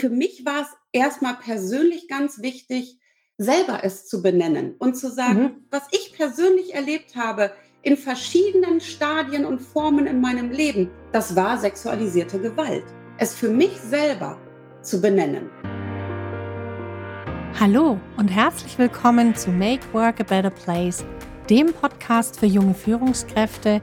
Für mich war es erstmal persönlich ganz wichtig, selber es zu benennen und zu sagen, mhm. was ich persönlich erlebt habe in verschiedenen Stadien und Formen in meinem Leben, das war sexualisierte Gewalt. Es für mich selber zu benennen. Hallo und herzlich willkommen zu Make Work a Better Place, dem Podcast für junge Führungskräfte,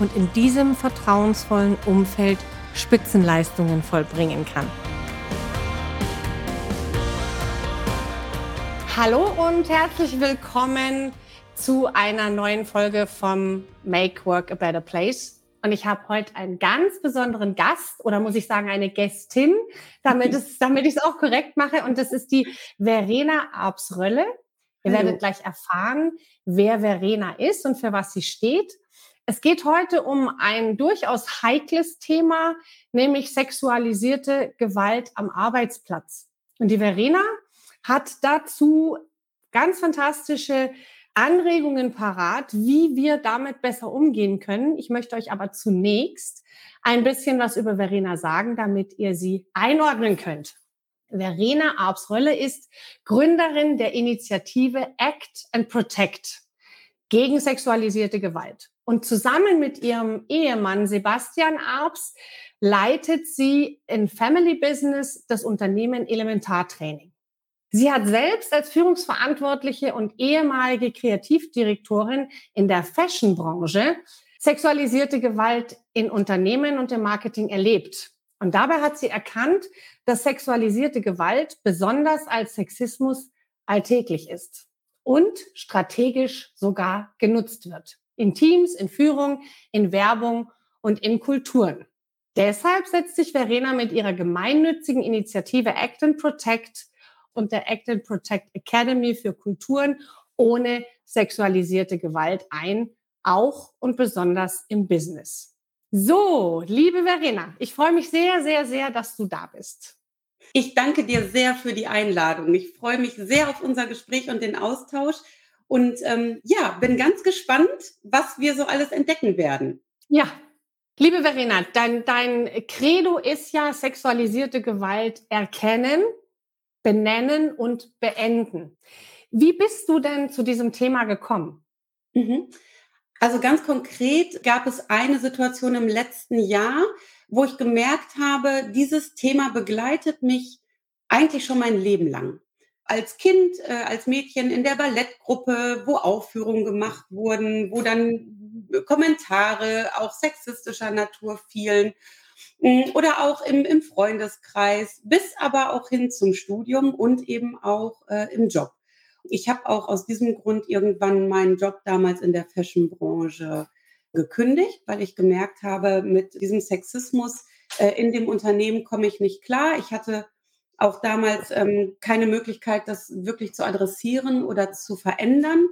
und in diesem vertrauensvollen Umfeld Spitzenleistungen vollbringen kann. Hallo und herzlich willkommen zu einer neuen Folge vom Make Work a Better Place. Und ich habe heute einen ganz besonderen Gast oder muss ich sagen eine Gästin, damit, es, damit ich es auch korrekt mache. Und das ist die Verena Absrölle. Ihr Hallo. werdet gleich erfahren, wer Verena ist und für was sie steht. Es geht heute um ein durchaus heikles Thema, nämlich sexualisierte Gewalt am Arbeitsplatz. Und die Verena hat dazu ganz fantastische Anregungen parat, wie wir damit besser umgehen können. Ich möchte euch aber zunächst ein bisschen was über Verena sagen, damit ihr sie einordnen könnt. Verena Arbsrölle ist Gründerin der Initiative Act and Protect gegen sexualisierte Gewalt. Und zusammen mit ihrem Ehemann Sebastian Arbs leitet sie in Family Business das Unternehmen Elementartraining. Sie hat selbst als Führungsverantwortliche und ehemalige Kreativdirektorin in der Fashionbranche sexualisierte Gewalt in Unternehmen und im Marketing erlebt. Und dabei hat sie erkannt, dass sexualisierte Gewalt besonders als Sexismus alltäglich ist und strategisch sogar genutzt wird. In Teams, in Führung, in Werbung und in Kulturen. Deshalb setzt sich Verena mit ihrer gemeinnützigen Initiative Act and Protect und der Act and Protect Academy für Kulturen ohne sexualisierte Gewalt ein, auch und besonders im Business. So, liebe Verena, ich freue mich sehr, sehr, sehr, dass du da bist. Ich danke dir sehr für die Einladung. Ich freue mich sehr auf unser Gespräch und den Austausch. Und ähm, ja, bin ganz gespannt, was wir so alles entdecken werden. Ja, liebe Verena, dein, dein Credo ist ja sexualisierte Gewalt erkennen, benennen und beenden. Wie bist du denn zu diesem Thema gekommen? Mhm. Also ganz konkret gab es eine Situation im letzten Jahr, wo ich gemerkt habe, dieses Thema begleitet mich eigentlich schon mein Leben lang. Als Kind, äh, als Mädchen in der Ballettgruppe, wo Aufführungen gemacht wurden, wo dann Kommentare auch sexistischer Natur fielen mm, oder auch im, im Freundeskreis, bis aber auch hin zum Studium und eben auch äh, im Job. Ich habe auch aus diesem Grund irgendwann meinen Job damals in der Fashionbranche gekündigt, weil ich gemerkt habe, mit diesem Sexismus äh, in dem Unternehmen komme ich nicht klar. Ich hatte auch damals ähm, keine Möglichkeit, das wirklich zu adressieren oder zu verändern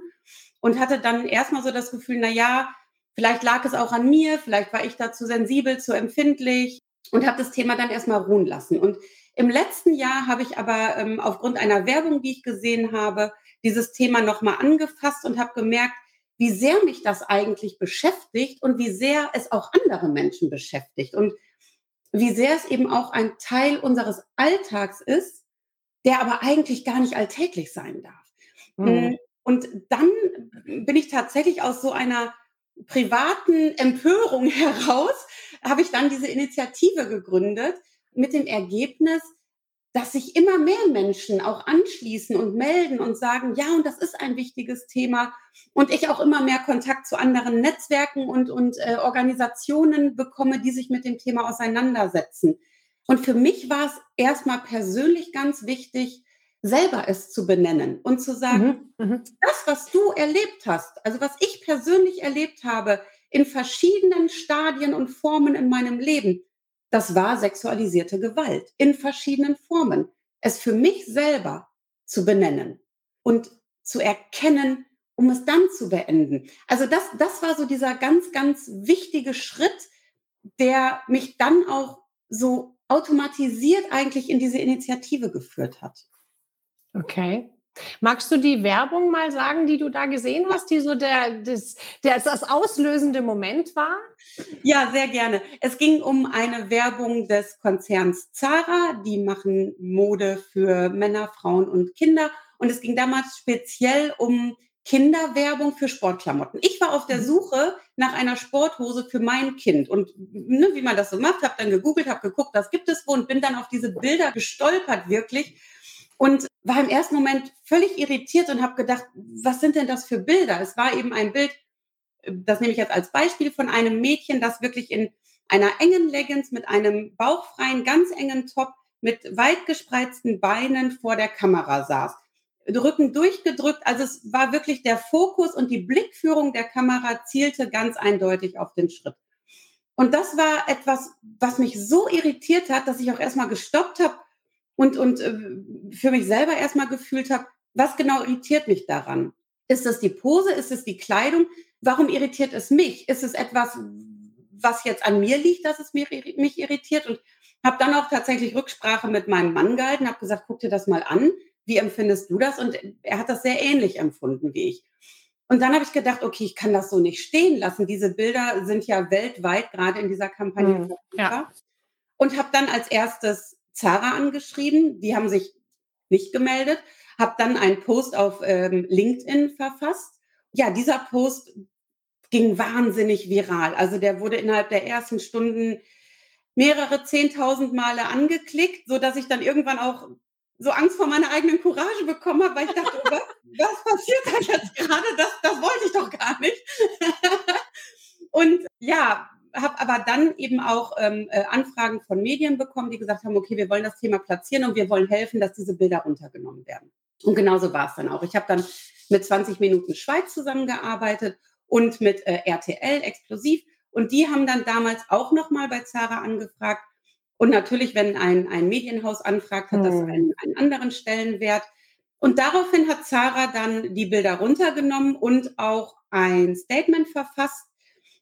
und hatte dann erstmal so das Gefühl, na ja, vielleicht lag es auch an mir, vielleicht war ich da zu sensibel, zu empfindlich und habe das Thema dann erstmal ruhen lassen. Und im letzten Jahr habe ich aber ähm, aufgrund einer Werbung, die ich gesehen habe, dieses Thema nochmal angefasst und habe gemerkt, wie sehr mich das eigentlich beschäftigt und wie sehr es auch andere Menschen beschäftigt und wie sehr es eben auch ein Teil unseres Alltags ist, der aber eigentlich gar nicht alltäglich sein darf. Mhm. Und dann bin ich tatsächlich aus so einer privaten Empörung heraus, habe ich dann diese Initiative gegründet mit dem Ergebnis, dass sich immer mehr Menschen auch anschließen und melden und sagen, ja, und das ist ein wichtiges Thema. Und ich auch immer mehr Kontakt zu anderen Netzwerken und, und äh, Organisationen bekomme, die sich mit dem Thema auseinandersetzen. Und für mich war es erstmal persönlich ganz wichtig, selber es zu benennen und zu sagen, mhm, mhm. das, was du erlebt hast, also was ich persönlich erlebt habe in verschiedenen Stadien und Formen in meinem Leben, das war sexualisierte Gewalt in verschiedenen Formen. es für mich selber zu benennen und zu erkennen, um es dann zu beenden. Also das, das war so dieser ganz, ganz wichtige Schritt, der mich dann auch so automatisiert eigentlich in diese Initiative geführt hat. Okay. Magst du die Werbung mal sagen, die du da gesehen hast, die so der, das, der, das auslösende Moment war? Ja, sehr gerne. Es ging um eine Werbung des Konzerns Zara. Die machen Mode für Männer, Frauen und Kinder. Und es ging damals speziell um Kinderwerbung für Sportklamotten. Ich war auf der mhm. Suche nach einer Sporthose für mein Kind und ne, wie man das so macht, habe dann gegoogelt, habe geguckt, was gibt es wo und bin dann auf diese Bilder gestolpert wirklich und war im ersten Moment völlig irritiert und habe gedacht, was sind denn das für Bilder? Es war eben ein Bild, das nehme ich jetzt als Beispiel von einem Mädchen, das wirklich in einer engen Leggings mit einem bauchfreien, ganz engen Top mit weit gespreizten Beinen vor der Kamera saß. Rücken durchgedrückt. Also es war wirklich der Fokus und die Blickführung der Kamera zielte ganz eindeutig auf den Schritt. Und das war etwas, was mich so irritiert hat, dass ich auch erstmal gestoppt habe und, und äh, für mich selber erstmal gefühlt habe, was genau irritiert mich daran? Ist es die Pose? Ist es die Kleidung? Warum irritiert es mich? Ist es etwas, was jetzt an mir liegt, dass es mich, mich irritiert? Und habe dann auch tatsächlich Rücksprache mit meinem Mann gehalten, habe gesagt, guck dir das mal an. Wie empfindest du das? Und er hat das sehr ähnlich empfunden wie ich. Und dann habe ich gedacht, okay, ich kann das so nicht stehen lassen. Diese Bilder sind ja weltweit gerade in dieser Kampagne. Mhm, ja. Und habe dann als erstes Zara angeschrieben, die haben sich nicht gemeldet, habe dann einen Post auf ähm, LinkedIn verfasst. Ja, dieser Post ging wahnsinnig viral. Also der wurde innerhalb der ersten Stunden mehrere zehntausend Male angeklickt, so dass ich dann irgendwann auch so Angst vor meiner eigenen Courage bekommen habe, weil ich dachte, oh, was, was passiert da jetzt gerade? Das, das wollte ich doch gar nicht. Und ja, habe aber dann eben auch ähm, äh, Anfragen von Medien bekommen, die gesagt haben, okay, wir wollen das Thema platzieren und wir wollen helfen, dass diese Bilder runtergenommen werden. Und genauso war es dann auch. Ich habe dann mit 20 Minuten Schweiz zusammengearbeitet und mit äh, RTL explosiv. Und die haben dann damals auch nochmal bei Zara angefragt. Und natürlich, wenn ein, ein Medienhaus anfragt, hat das hm. einen, einen anderen Stellenwert. Und daraufhin hat Zara dann die Bilder runtergenommen und auch ein Statement verfasst,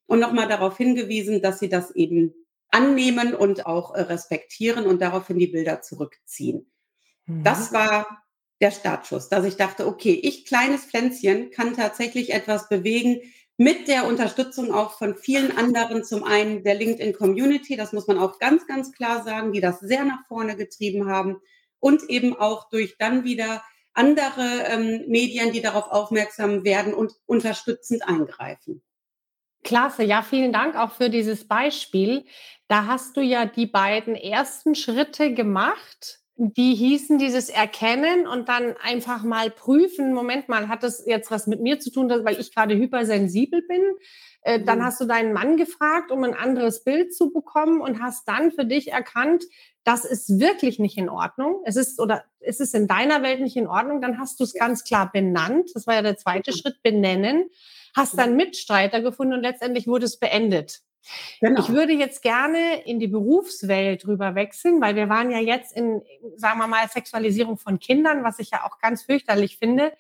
und nochmal darauf hingewiesen, dass sie das eben annehmen und auch äh, respektieren und daraufhin die Bilder zurückziehen. Mhm. Das war der Startschuss, dass ich dachte, okay, ich kleines Pflänzchen kann tatsächlich etwas bewegen mit der Unterstützung auch von vielen anderen, zum einen der LinkedIn Community, das muss man auch ganz, ganz klar sagen, die das sehr nach vorne getrieben haben und eben auch durch dann wieder andere ähm, Medien, die darauf aufmerksam werden und unterstützend eingreifen. Klasse, ja, vielen Dank auch für dieses Beispiel. Da hast du ja die beiden ersten Schritte gemacht. Die hießen dieses Erkennen und dann einfach mal prüfen. Moment mal, hat das jetzt was mit mir zu tun, weil ich gerade hypersensibel bin? Äh, dann mhm. hast du deinen Mann gefragt, um ein anderes Bild zu bekommen und hast dann für dich erkannt, das ist wirklich nicht in Ordnung. Es ist oder es ist in deiner Welt nicht in Ordnung. Dann hast du es ganz klar benannt. Das war ja der zweite mhm. Schritt, benennen hast dann Mitstreiter gefunden und letztendlich wurde es beendet. Genau. Ich würde jetzt gerne in die Berufswelt rüber wechseln, weil wir waren ja jetzt in, sagen wir mal, Sexualisierung von Kindern, was ich ja auch ganz fürchterlich finde.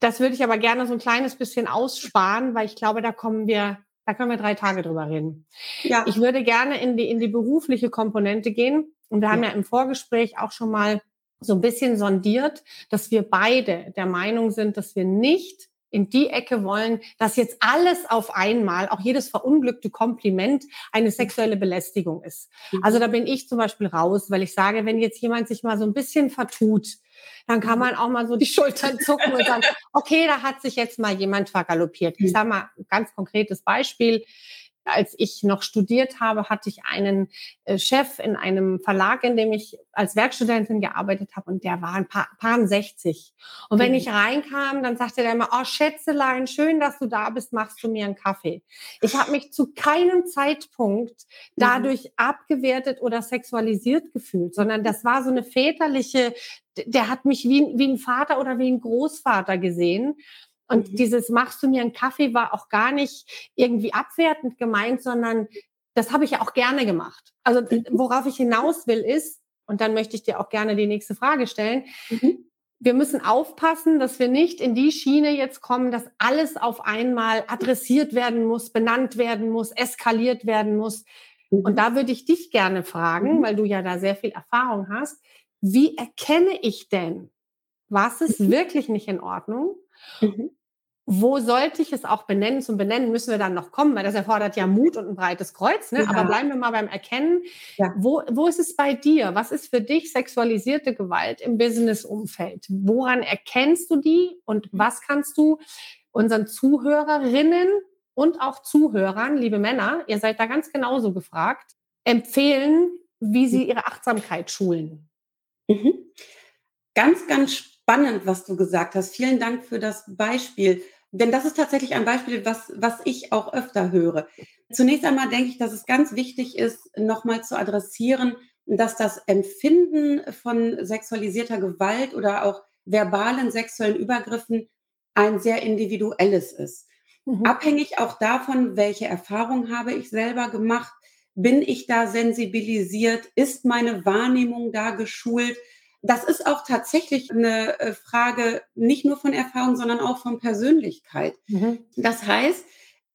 Das würde ich aber gerne so ein kleines bisschen aussparen, weil ich glaube, da kommen wir, da können wir drei Tage drüber reden. Ja. Ich würde gerne in die, in die berufliche Komponente gehen. Und wir ja. haben ja im Vorgespräch auch schon mal so ein bisschen sondiert, dass wir beide der Meinung sind, dass wir nicht in die Ecke wollen, dass jetzt alles auf einmal, auch jedes verunglückte Kompliment, eine sexuelle Belästigung ist. Mhm. Also da bin ich zum Beispiel raus, weil ich sage, wenn jetzt jemand sich mal so ein bisschen vertut, dann kann mhm. man auch mal so die Schultern zucken und sagen, okay, da hat sich jetzt mal jemand vergaloppiert. Ich mhm. sage mal ein ganz konkretes Beispiel als ich noch studiert habe, hatte ich einen äh, Chef in einem Verlag, in dem ich als Werkstudentin gearbeitet habe und der war ein paar, paar 60. Und wenn mhm. ich reinkam, dann sagte der immer, oh Schätzelein, schön, dass du da bist, machst du mir einen Kaffee. Ich habe mich zu keinem Zeitpunkt mhm. dadurch mhm. abgewertet oder sexualisiert gefühlt, sondern das war so eine väterliche, der hat mich wie, wie ein Vater oder wie ein Großvater gesehen. Und mhm. dieses machst du mir einen Kaffee war auch gar nicht irgendwie abwertend gemeint, sondern das habe ich ja auch gerne gemacht. Also mhm. worauf ich hinaus will ist, und dann möchte ich dir auch gerne die nächste Frage stellen. Mhm. Wir müssen aufpassen, dass wir nicht in die Schiene jetzt kommen, dass alles auf einmal adressiert werden muss, benannt werden muss, eskaliert werden muss. Mhm. Und da würde ich dich gerne fragen, mhm. weil du ja da sehr viel Erfahrung hast. Wie erkenne ich denn, was ist mhm. wirklich nicht in Ordnung? Mhm. Wo sollte ich es auch benennen? Zum Benennen müssen wir dann noch kommen, weil das erfordert ja Mut und ein breites Kreuz. Ne? Ja. Aber bleiben wir mal beim Erkennen. Ja. Wo, wo ist es bei dir? Was ist für dich sexualisierte Gewalt im Business-Umfeld? Woran erkennst du die und mhm. was kannst du unseren Zuhörerinnen und auch Zuhörern, liebe Männer, ihr seid da ganz genauso gefragt, empfehlen, wie sie ihre Achtsamkeit schulen? Mhm. Ganz, ganz spannend, was du gesagt hast. Vielen Dank für das Beispiel. Denn das ist tatsächlich ein Beispiel, was, was ich auch öfter höre. Zunächst einmal denke ich, dass es ganz wichtig ist, nochmal zu adressieren, dass das Empfinden von sexualisierter Gewalt oder auch verbalen sexuellen Übergriffen ein sehr individuelles ist. Mhm. Abhängig auch davon, welche Erfahrung habe ich selber gemacht, bin ich da sensibilisiert, ist meine Wahrnehmung da geschult, das ist auch tatsächlich eine äh, Frage nicht nur von Erfahrung, sondern auch von Persönlichkeit. Mhm. Das heißt,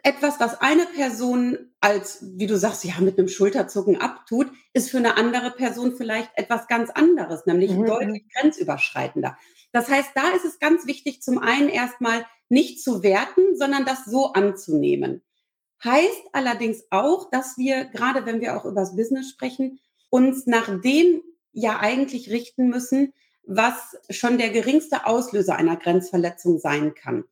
etwas, was eine Person als, wie du sagst, ja, mit einem Schulterzucken abtut, ist für eine andere Person vielleicht etwas ganz anderes, nämlich mhm. deutlich grenzüberschreitender. Das heißt, da ist es ganz wichtig, zum einen erstmal nicht zu werten, sondern das so anzunehmen. Heißt allerdings auch, dass wir, gerade wenn wir auch über das Business sprechen, uns nach dem ja eigentlich richten müssen, was schon der geringste Auslöser einer Grenzverletzung sein kann.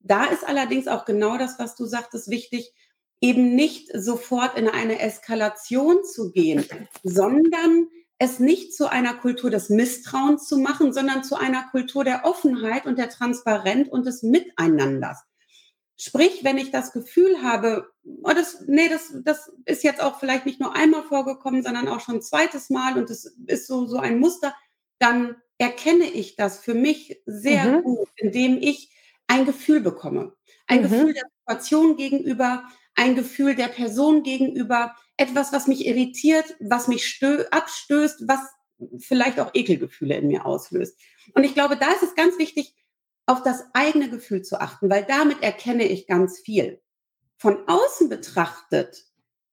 Da ist allerdings auch genau das, was du sagtest, wichtig, eben nicht sofort in eine Eskalation zu gehen, sondern es nicht zu einer Kultur des Misstrauens zu machen, sondern zu einer Kultur der Offenheit und der Transparenz und des Miteinanders. Sprich, wenn ich das Gefühl habe, oh, das, nee, das, das ist jetzt auch vielleicht nicht nur einmal vorgekommen, sondern auch schon ein zweites Mal und es ist so, so ein Muster, dann erkenne ich das für mich sehr mhm. gut, indem ich ein Gefühl bekomme. Ein mhm. Gefühl der Situation gegenüber, ein Gefühl der Person gegenüber, etwas, was mich irritiert, was mich abstößt, was vielleicht auch Ekelgefühle in mir auslöst. Und ich glaube, da ist es ganz wichtig, auf das eigene Gefühl zu achten, weil damit erkenne ich ganz viel. Von außen betrachtet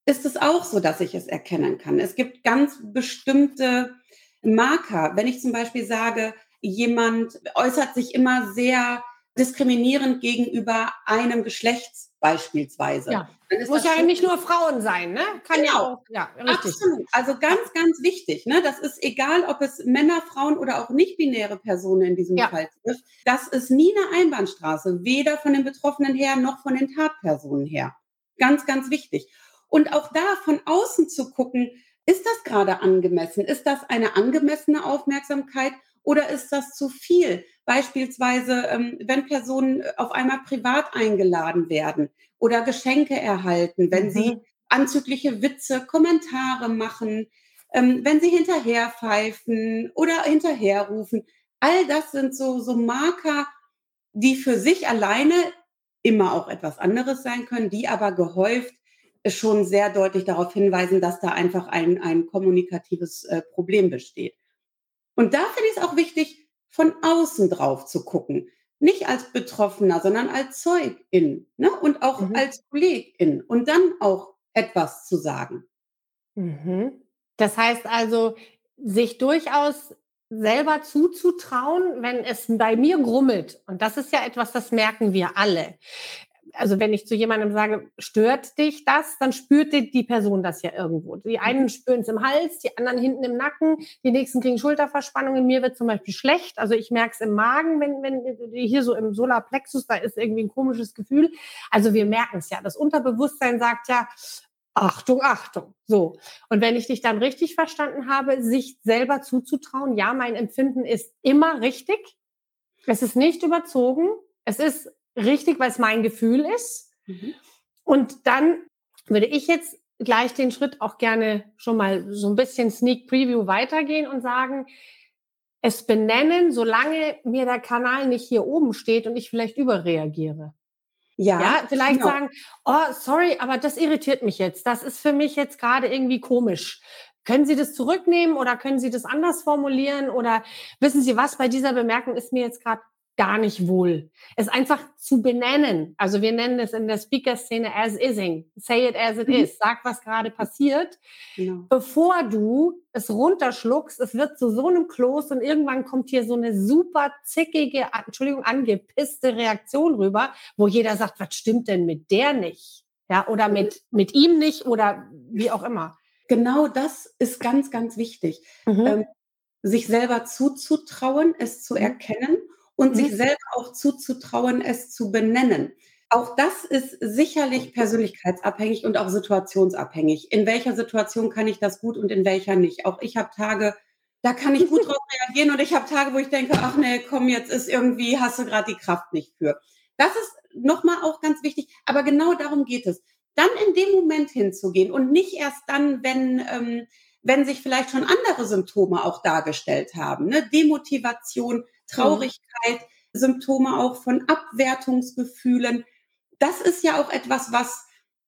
ist es auch so, dass ich es erkennen kann. Es gibt ganz bestimmte Marker. Wenn ich zum Beispiel sage, jemand äußert sich immer sehr diskriminierend gegenüber einem Geschlechts beispielsweise. Ja. Muss ja nicht nur Frauen sein, ne? Kann genau. ja auch, ja, richtig. Absolut. Also ganz, ganz wichtig, ne? Das ist egal, ob es Männer, Frauen oder auch nicht-binäre Personen in diesem ja. Fall trifft. Das ist nie eine Einbahnstraße, weder von den Betroffenen her noch von den Tatpersonen her. Ganz, ganz wichtig. Und auch da von außen zu gucken, ist das gerade angemessen? Ist das eine angemessene Aufmerksamkeit oder ist das zu viel? Beispielsweise, ähm, wenn Personen äh, auf einmal privat eingeladen werden oder Geschenke erhalten, wenn mhm. sie anzügliche Witze, Kommentare machen, ähm, wenn sie hinterher pfeifen oder hinterherrufen. All das sind so, so Marker, die für sich alleine immer auch etwas anderes sein können, die aber gehäuft schon sehr deutlich darauf hinweisen, dass da einfach ein, ein kommunikatives äh, Problem besteht. Und da finde ich es auch wichtig, von außen drauf zu gucken. Nicht als Betroffener, sondern als Zeugin ne? und auch mhm. als Kollegin und dann auch etwas zu sagen. Mhm. Das heißt also, sich durchaus selber zuzutrauen, wenn es bei mir grummelt. Und das ist ja etwas, das merken wir alle also wenn ich zu jemandem sage, stört dich das, dann spürt die, die Person das ja irgendwo. Die einen mhm. spüren es im Hals, die anderen hinten im Nacken, die nächsten kriegen Schulterverspannungen. Mir wird zum Beispiel schlecht. Also ich merke es im Magen, wenn, wenn hier so im Solarplexus, da ist irgendwie ein komisches Gefühl. Also wir merken es ja. Das Unterbewusstsein sagt ja, Achtung, Achtung. So. Und wenn ich dich dann richtig verstanden habe, sich selber zuzutrauen, ja, mein Empfinden ist immer richtig. Es ist nicht überzogen. Es ist richtig, weil es mein Gefühl ist. Mhm. Und dann würde ich jetzt gleich den Schritt auch gerne schon mal so ein bisschen Sneak Preview weitergehen und sagen, es benennen, solange mir der Kanal nicht hier oben steht und ich vielleicht überreagiere. Ja, ja vielleicht genau. sagen, oh, sorry, aber das irritiert mich jetzt. Das ist für mich jetzt gerade irgendwie komisch. können Sie das zurücknehmen oder können Sie das anders formulieren oder wissen Sie was, bei dieser Bemerkung ist mir jetzt gerade gar nicht wohl. Es einfach zu benennen. Also wir nennen es in der Speaker-Szene as ising. Say it as it mhm. is. Sag, was gerade passiert, genau. bevor du es runterschluckst. Es wird zu so einem Kloß und irgendwann kommt hier so eine super zickige, Entschuldigung, angepisste Reaktion rüber, wo jeder sagt, was stimmt denn mit der nicht? Ja, oder mit, mit ihm nicht oder wie auch immer. Genau das ist ganz, ganz wichtig. Mhm. Ähm, sich selber zuzutrauen, es zu mhm. erkennen und mhm. sich selber auch zuzutrauen, es zu benennen. Auch das ist sicherlich persönlichkeitsabhängig und auch situationsabhängig. In welcher Situation kann ich das gut und in welcher nicht? Auch ich habe Tage, da kann ich gut drauf reagieren und ich habe Tage, wo ich denke, ach nee, komm, jetzt ist irgendwie, hast du gerade die Kraft nicht für. Das ist nochmal auch ganz wichtig, aber genau darum geht es. Dann in dem Moment hinzugehen und nicht erst dann, wenn, ähm, wenn sich vielleicht schon andere Symptome auch dargestellt haben. Ne? Demotivation, Traurigkeit, Symptome auch von Abwertungsgefühlen. Das ist ja auch etwas, was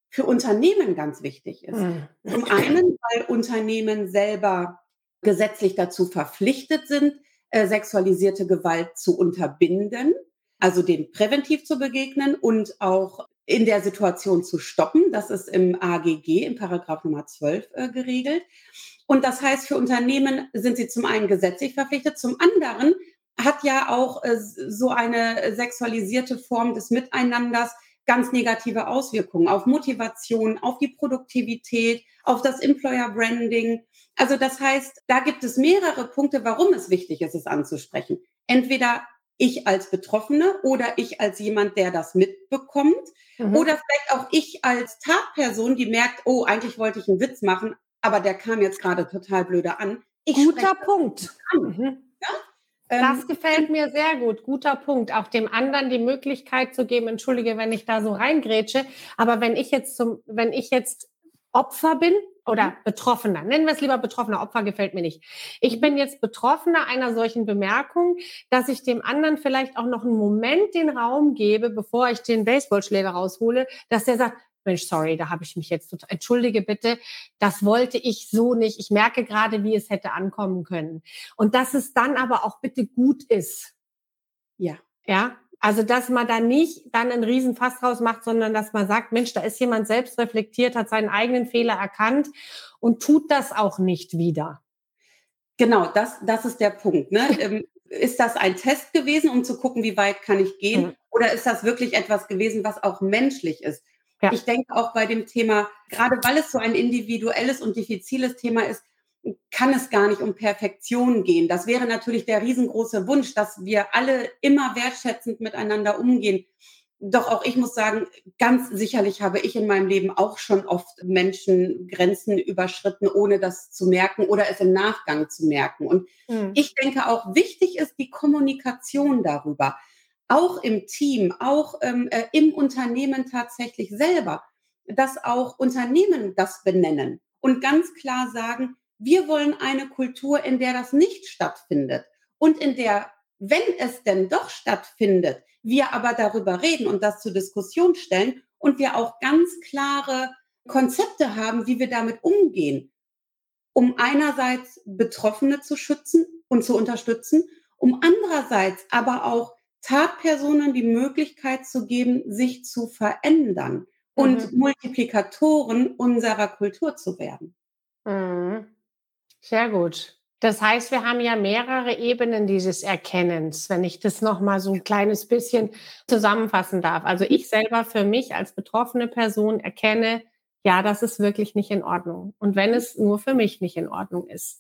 für Unternehmen ganz wichtig ist. Mhm. Zum einen, weil Unternehmen selber gesetzlich dazu verpflichtet sind, äh, sexualisierte Gewalt zu unterbinden, also den präventiv zu begegnen und auch in der Situation zu stoppen. Das ist im AGG, im Paragraph Nummer 12 äh, geregelt. Und das heißt, für Unternehmen sind sie zum einen gesetzlich verpflichtet, zum anderen hat ja auch äh, so eine sexualisierte Form des Miteinanders ganz negative Auswirkungen auf Motivation, auf die Produktivität, auf das Employer Branding. Also das heißt, da gibt es mehrere Punkte, warum es wichtig ist, es anzusprechen. Entweder ich als Betroffene oder ich als jemand, der das mitbekommt mhm. oder vielleicht auch ich als Tatperson, die merkt, oh, eigentlich wollte ich einen Witz machen, aber der kam jetzt gerade total blöde an. Ich Guter Punkt. Mhm. Ja? Das ähm, gefällt mir sehr gut. Guter Punkt. Auch dem anderen die Möglichkeit zu geben, entschuldige, wenn ich da so reingrätsche. Aber wenn ich jetzt zum, wenn ich jetzt Opfer bin oder mhm. Betroffener, nennen wir es lieber Betroffener, Opfer gefällt mir nicht. Ich bin jetzt Betroffener einer solchen Bemerkung, dass ich dem anderen vielleicht auch noch einen Moment den Raum gebe, bevor ich den Baseballschläger raushole, dass der sagt, Mensch, sorry, da habe ich mich jetzt total, entschuldige bitte, das wollte ich so nicht. Ich merke gerade, wie es hätte ankommen können. Und dass es dann aber auch bitte gut ist. Ja. Ja. Also, dass man da nicht dann einen Riesenfass draus macht, sondern dass man sagt, Mensch, da ist jemand selbst reflektiert, hat seinen eigenen Fehler erkannt und tut das auch nicht wieder. Genau, das, das ist der Punkt. Ne? Ähm, ist das ein Test gewesen, um zu gucken, wie weit kann ich gehen? Mhm. Oder ist das wirklich etwas gewesen, was auch menschlich ist? Ja. Ich denke auch bei dem Thema, gerade weil es so ein individuelles und diffiziles Thema ist, kann es gar nicht um Perfektion gehen. Das wäre natürlich der riesengroße Wunsch, dass wir alle immer wertschätzend miteinander umgehen. Doch auch ich muss sagen, ganz sicherlich habe ich in meinem Leben auch schon oft Menschen Grenzen überschritten, ohne das zu merken oder es im Nachgang zu merken. Und mhm. ich denke auch, wichtig ist die Kommunikation darüber auch im Team, auch ähm, äh, im Unternehmen tatsächlich selber, dass auch Unternehmen das benennen und ganz klar sagen, wir wollen eine Kultur, in der das nicht stattfindet und in der, wenn es denn doch stattfindet, wir aber darüber reden und das zur Diskussion stellen und wir auch ganz klare Konzepte haben, wie wir damit umgehen, um einerseits Betroffene zu schützen und zu unterstützen, um andererseits aber auch Tatpersonen die Möglichkeit zu geben, sich zu verändern und mhm. Multiplikatoren unserer Kultur zu werden. Mhm. Sehr gut. Das heißt, wir haben ja mehrere Ebenen dieses Erkennens, wenn ich das noch mal so ein kleines bisschen zusammenfassen darf. Also ich selber für mich als betroffene Person erkenne, ja, das ist wirklich nicht in Ordnung. Und wenn es nur für mich nicht in Ordnung ist.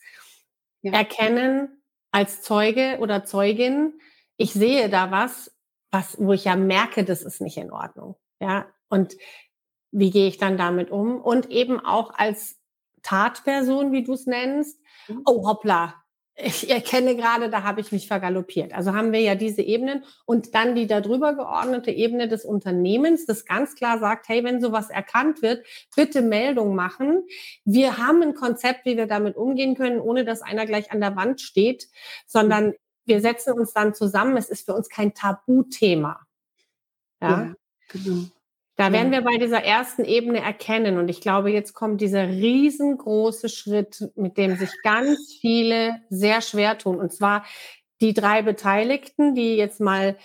Ja. Erkennen als Zeuge oder Zeugin, ich sehe da was, was, wo ich ja merke, das ist nicht in Ordnung. Ja, und wie gehe ich dann damit um? Und eben auch als Tatperson, wie du es nennst, mhm. oh hoppla, ich erkenne gerade, da habe ich mich vergaloppiert. Also haben wir ja diese Ebenen und dann die darüber geordnete Ebene des Unternehmens, das ganz klar sagt, hey, wenn sowas erkannt wird, bitte Meldung machen. Wir haben ein Konzept, wie wir damit umgehen können, ohne dass einer gleich an der Wand steht, sondern wir setzen uns dann zusammen. Es ist für uns kein Tabuthema. Ja, ja genau. Da werden wir bei dieser ersten Ebene erkennen. Und ich glaube, jetzt kommt dieser riesengroße Schritt, mit dem sich ganz viele sehr schwer tun. Und zwar die drei Beteiligten, die jetzt mal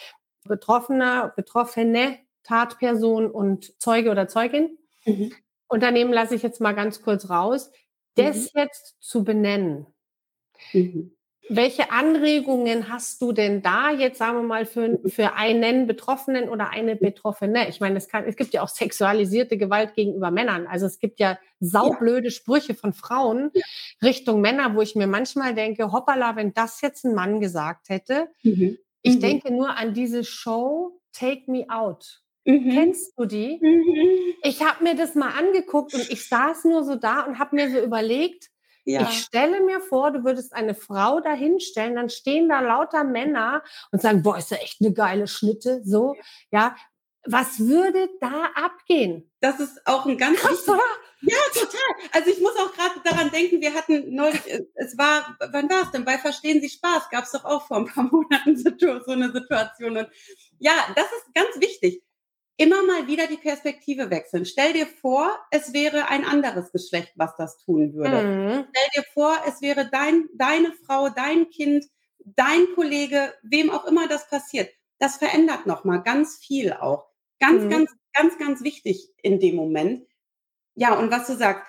Betroffener, Betroffene, Tatperson und Zeuge oder Zeugin. Mhm. Unternehmen lasse ich jetzt mal ganz kurz raus. Das mhm. jetzt zu benennen. Mhm. Welche Anregungen hast du denn da jetzt, sagen wir mal, für, für einen Betroffenen oder eine Betroffene? Ich meine, es, kann, es gibt ja auch sexualisierte Gewalt gegenüber Männern. Also es gibt ja saublöde Sprüche von Frauen ja. Richtung Männer, wo ich mir manchmal denke, hoppala, wenn das jetzt ein Mann gesagt hätte. Mhm. Ich mhm. denke nur an diese Show Take Me Out. Mhm. Kennst du die? Mhm. Ich habe mir das mal angeguckt und ich saß nur so da und habe mir so überlegt, ja. Ich stelle mir vor, du würdest eine Frau dahinstellen, dann stehen da lauter Männer und sagen, boah, ist ja echt eine geile Schnitte, so, ja. Was würde da abgehen? Das ist auch ein ganz Krass, oder? Ja, total. Also ich muss auch gerade daran denken, wir hatten neulich, äh, es war, wann war es denn? Bei Verstehen Sie Spaß gab es doch auch vor ein paar Monaten so eine Situation. Und ja, das ist ganz wichtig immer mal wieder die Perspektive wechseln. Stell dir vor, es wäre ein anderes Geschlecht, was das tun würde. Mhm. Stell dir vor, es wäre dein, deine Frau, dein Kind, dein Kollege, wem auch immer das passiert. Das verändert nochmal ganz viel auch. Ganz, mhm. ganz, ganz, ganz wichtig in dem Moment. Ja, und was du sagst,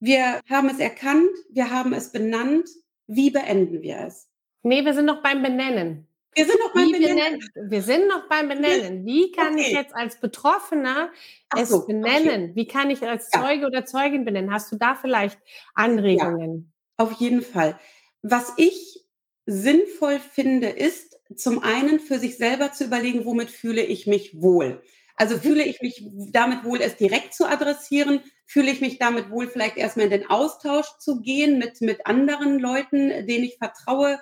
wir haben es erkannt, wir haben es benannt. Wie beenden wir es? Nee, wir sind noch beim Benennen. Wir sind noch beim Benennen. Benennen. Wir sind noch beim Benennen. Wie kann okay. ich jetzt als Betroffener Ach es so, benennen? Okay. Wie kann ich als Zeuge ja. oder Zeugin benennen? Hast du da vielleicht Anregungen? Ja, auf jeden Fall. Was ich sinnvoll finde, ist zum einen für sich selber zu überlegen, womit fühle ich mich wohl. Also fühle ich mich damit wohl, es direkt zu adressieren? Fühle ich mich damit wohl, vielleicht erstmal in den Austausch zu gehen mit, mit anderen Leuten, denen ich vertraue?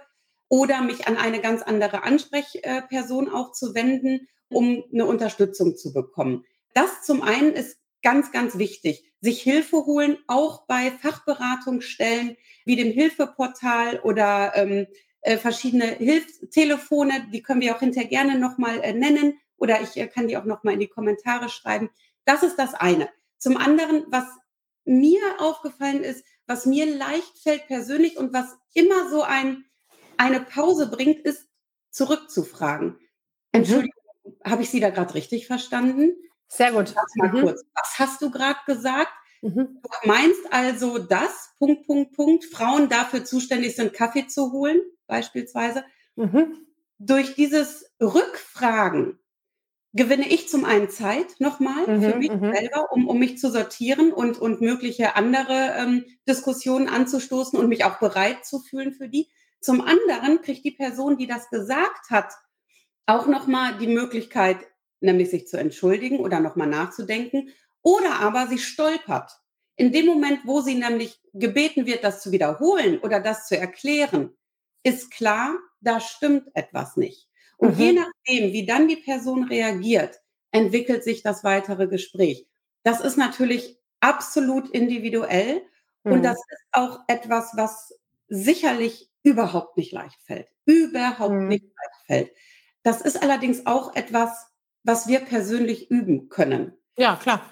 Oder mich an eine ganz andere Ansprechperson auch zu wenden, um eine Unterstützung zu bekommen. Das zum einen ist ganz, ganz wichtig. Sich Hilfe holen, auch bei Fachberatungsstellen wie dem Hilfeportal oder ähm, äh, verschiedene Hilfstelefone, die können wir auch hinterher gerne nochmal äh, nennen oder ich äh, kann die auch nochmal in die Kommentare schreiben. Das ist das eine. Zum anderen, was mir aufgefallen ist, was mir leicht fällt persönlich und was immer so ein eine Pause bringt, ist zurückzufragen. Mhm. Entschuldigung, mhm. habe ich Sie da gerade richtig verstanden? Sehr gut. Mhm. kurz. Was hast du gerade gesagt? Mhm. Du meinst also, dass Punkt, Punkt, Punkt Frauen dafür zuständig sind, Kaffee zu holen, beispielsweise. Mhm. Durch dieses Rückfragen gewinne ich zum einen Zeit nochmal mhm, für mich mhm. selber, um, um mich zu sortieren und, und mögliche andere ähm, Diskussionen anzustoßen und mich auch bereit zu fühlen für die. Zum anderen kriegt die Person, die das gesagt hat, auch nochmal die Möglichkeit, nämlich sich zu entschuldigen oder nochmal nachzudenken. Oder aber sie stolpert. In dem Moment, wo sie nämlich gebeten wird, das zu wiederholen oder das zu erklären, ist klar, da stimmt etwas nicht. Und mhm. je nachdem, wie dann die Person reagiert, entwickelt sich das weitere Gespräch. Das ist natürlich absolut individuell mhm. und das ist auch etwas, was sicherlich überhaupt nicht leicht fällt. Überhaupt mhm. nicht leicht fällt. Das ist allerdings auch etwas, was wir persönlich üben können. Ja, klar.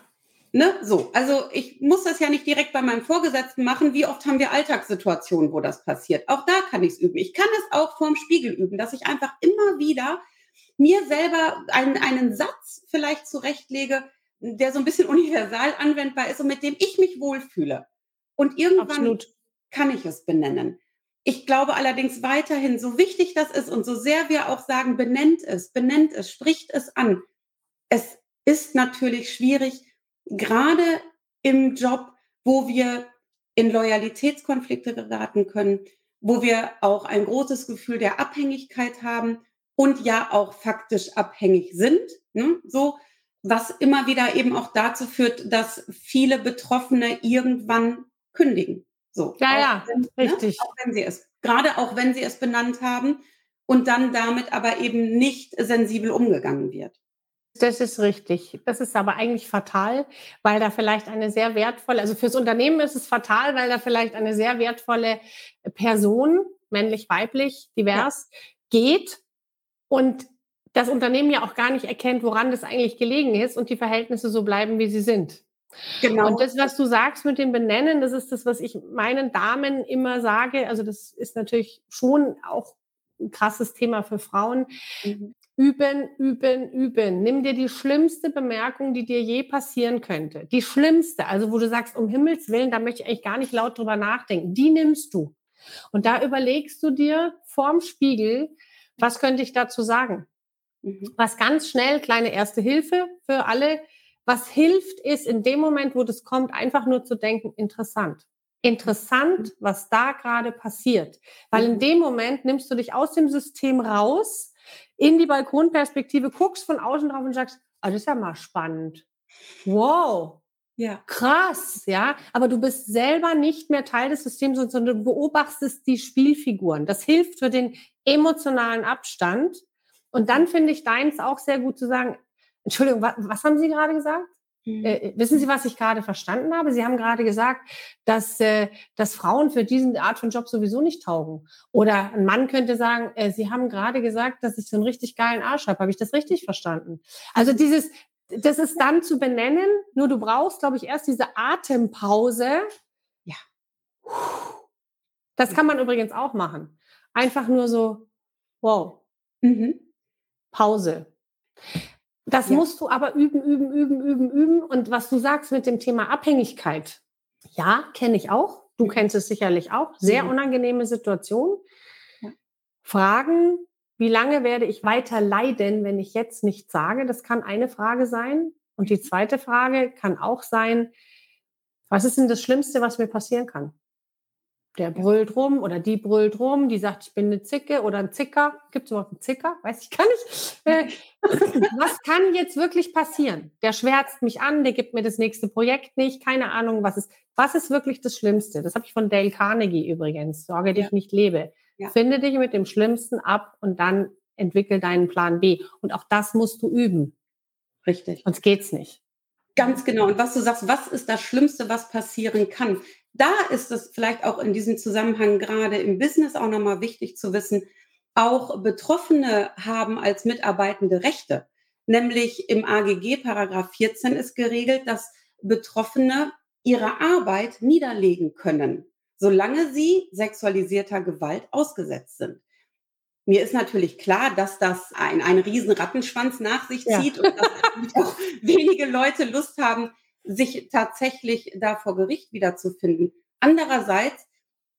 Ne? So, also ich muss das ja nicht direkt bei meinem Vorgesetzten machen. Wie oft haben wir Alltagssituationen, wo das passiert? Auch da kann ich es üben. Ich kann es auch vorm Spiegel üben, dass ich einfach immer wieder mir selber einen, einen Satz vielleicht zurechtlege, der so ein bisschen universal anwendbar ist und mit dem ich mich wohlfühle. Und irgendwann Absolut. kann ich es benennen. Ich glaube allerdings weiterhin, so wichtig das ist und so sehr wir auch sagen, benennt es, benennt es, spricht es an. Es ist natürlich schwierig, gerade im Job, wo wir in Loyalitätskonflikte geraten können, wo wir auch ein großes Gefühl der Abhängigkeit haben und ja auch faktisch abhängig sind. Ne? So, was immer wieder eben auch dazu führt, dass viele Betroffene irgendwann kündigen. So. Ja, ja, wenn, ne, richtig. Ne, auch wenn sie es, gerade auch wenn sie es benannt haben und dann damit aber eben nicht sensibel umgegangen wird. Das ist richtig. Das ist aber eigentlich fatal, weil da vielleicht eine sehr wertvolle, also fürs Unternehmen ist es fatal, weil da vielleicht eine sehr wertvolle Person, männlich, weiblich, divers, ja. geht und das Unternehmen ja auch gar nicht erkennt, woran das eigentlich gelegen ist und die Verhältnisse so bleiben, wie sie sind. Genau. Und das, was du sagst mit dem Benennen, das ist das, was ich meinen Damen immer sage. Also das ist natürlich schon auch ein krasses Thema für Frauen. Mhm. Üben, üben, üben. Nimm dir die schlimmste Bemerkung, die dir je passieren könnte. Die schlimmste, also wo du sagst, um Himmels Willen, da möchte ich eigentlich gar nicht laut drüber nachdenken. Die nimmst du. Und da überlegst du dir vorm Spiegel, was könnte ich dazu sagen? Mhm. Was ganz schnell, kleine erste Hilfe für alle, was hilft, ist in dem Moment, wo das kommt, einfach nur zu denken, interessant. Interessant, mhm. was da gerade passiert. Weil in mhm. dem Moment nimmst du dich aus dem System raus, in die Balkonperspektive, guckst von außen drauf und sagst, ah, das ist ja mal spannend. Wow. Ja. Krass, ja. Aber du bist selber nicht mehr Teil des Systems, sondern du beobachtest die Spielfiguren. Das hilft für den emotionalen Abstand. Und dann finde ich deins auch sehr gut zu sagen, Entschuldigung, was, was haben Sie gerade gesagt? Mhm. Äh, wissen Sie, was ich gerade verstanden habe? Sie haben gerade gesagt, dass, äh, dass Frauen für diese Art von Job sowieso nicht taugen. Oder ein Mann könnte sagen, äh, Sie haben gerade gesagt, dass ich so einen richtig geilen Arsch habe. Habe ich das richtig verstanden? Also dieses, das ist dann zu benennen, nur du brauchst, glaube ich, erst diese Atempause. Ja. Das kann man übrigens auch machen. Einfach nur so, wow. Mhm. Pause. Das ja. musst du aber üben, üben, üben, üben, üben. Und was du sagst mit dem Thema Abhängigkeit, ja, kenne ich auch. Du kennst es sicherlich auch. Sehr mhm. unangenehme Situation. Ja. Fragen, wie lange werde ich weiter leiden, wenn ich jetzt nichts sage? Das kann eine Frage sein. Und die zweite Frage kann auch sein, was ist denn das Schlimmste, was mir passieren kann? Der brüllt rum oder die brüllt rum, die sagt, ich bin eine Zicke oder ein Zicker. Gibt es überhaupt einen Zicker? Weiß ich gar nicht. Äh, was kann jetzt wirklich passieren? Der schwärzt mich an, der gibt mir das nächste Projekt nicht, keine Ahnung, was ist. Was ist wirklich das Schlimmste? Das habe ich von Dale Carnegie übrigens. Sorge dich ja. nicht lebe. Ja. Finde dich mit dem Schlimmsten ab und dann entwickel deinen Plan B. Und auch das musst du üben. Richtig. Sonst geht's nicht. Ganz genau. Und was du sagst, was ist das Schlimmste, was passieren kann? Da ist es vielleicht auch in diesem Zusammenhang gerade im Business auch nochmal wichtig zu wissen, auch Betroffene haben als Mitarbeitende Rechte. Nämlich im AGG Paragraph 14 ist geregelt, dass Betroffene ihre Arbeit niederlegen können, solange sie sexualisierter Gewalt ausgesetzt sind. Mir ist natürlich klar, dass das ein, einen riesen Rattenschwanz nach sich zieht ja. und dass auch wenige Leute Lust haben, sich tatsächlich da vor Gericht wiederzufinden. Andererseits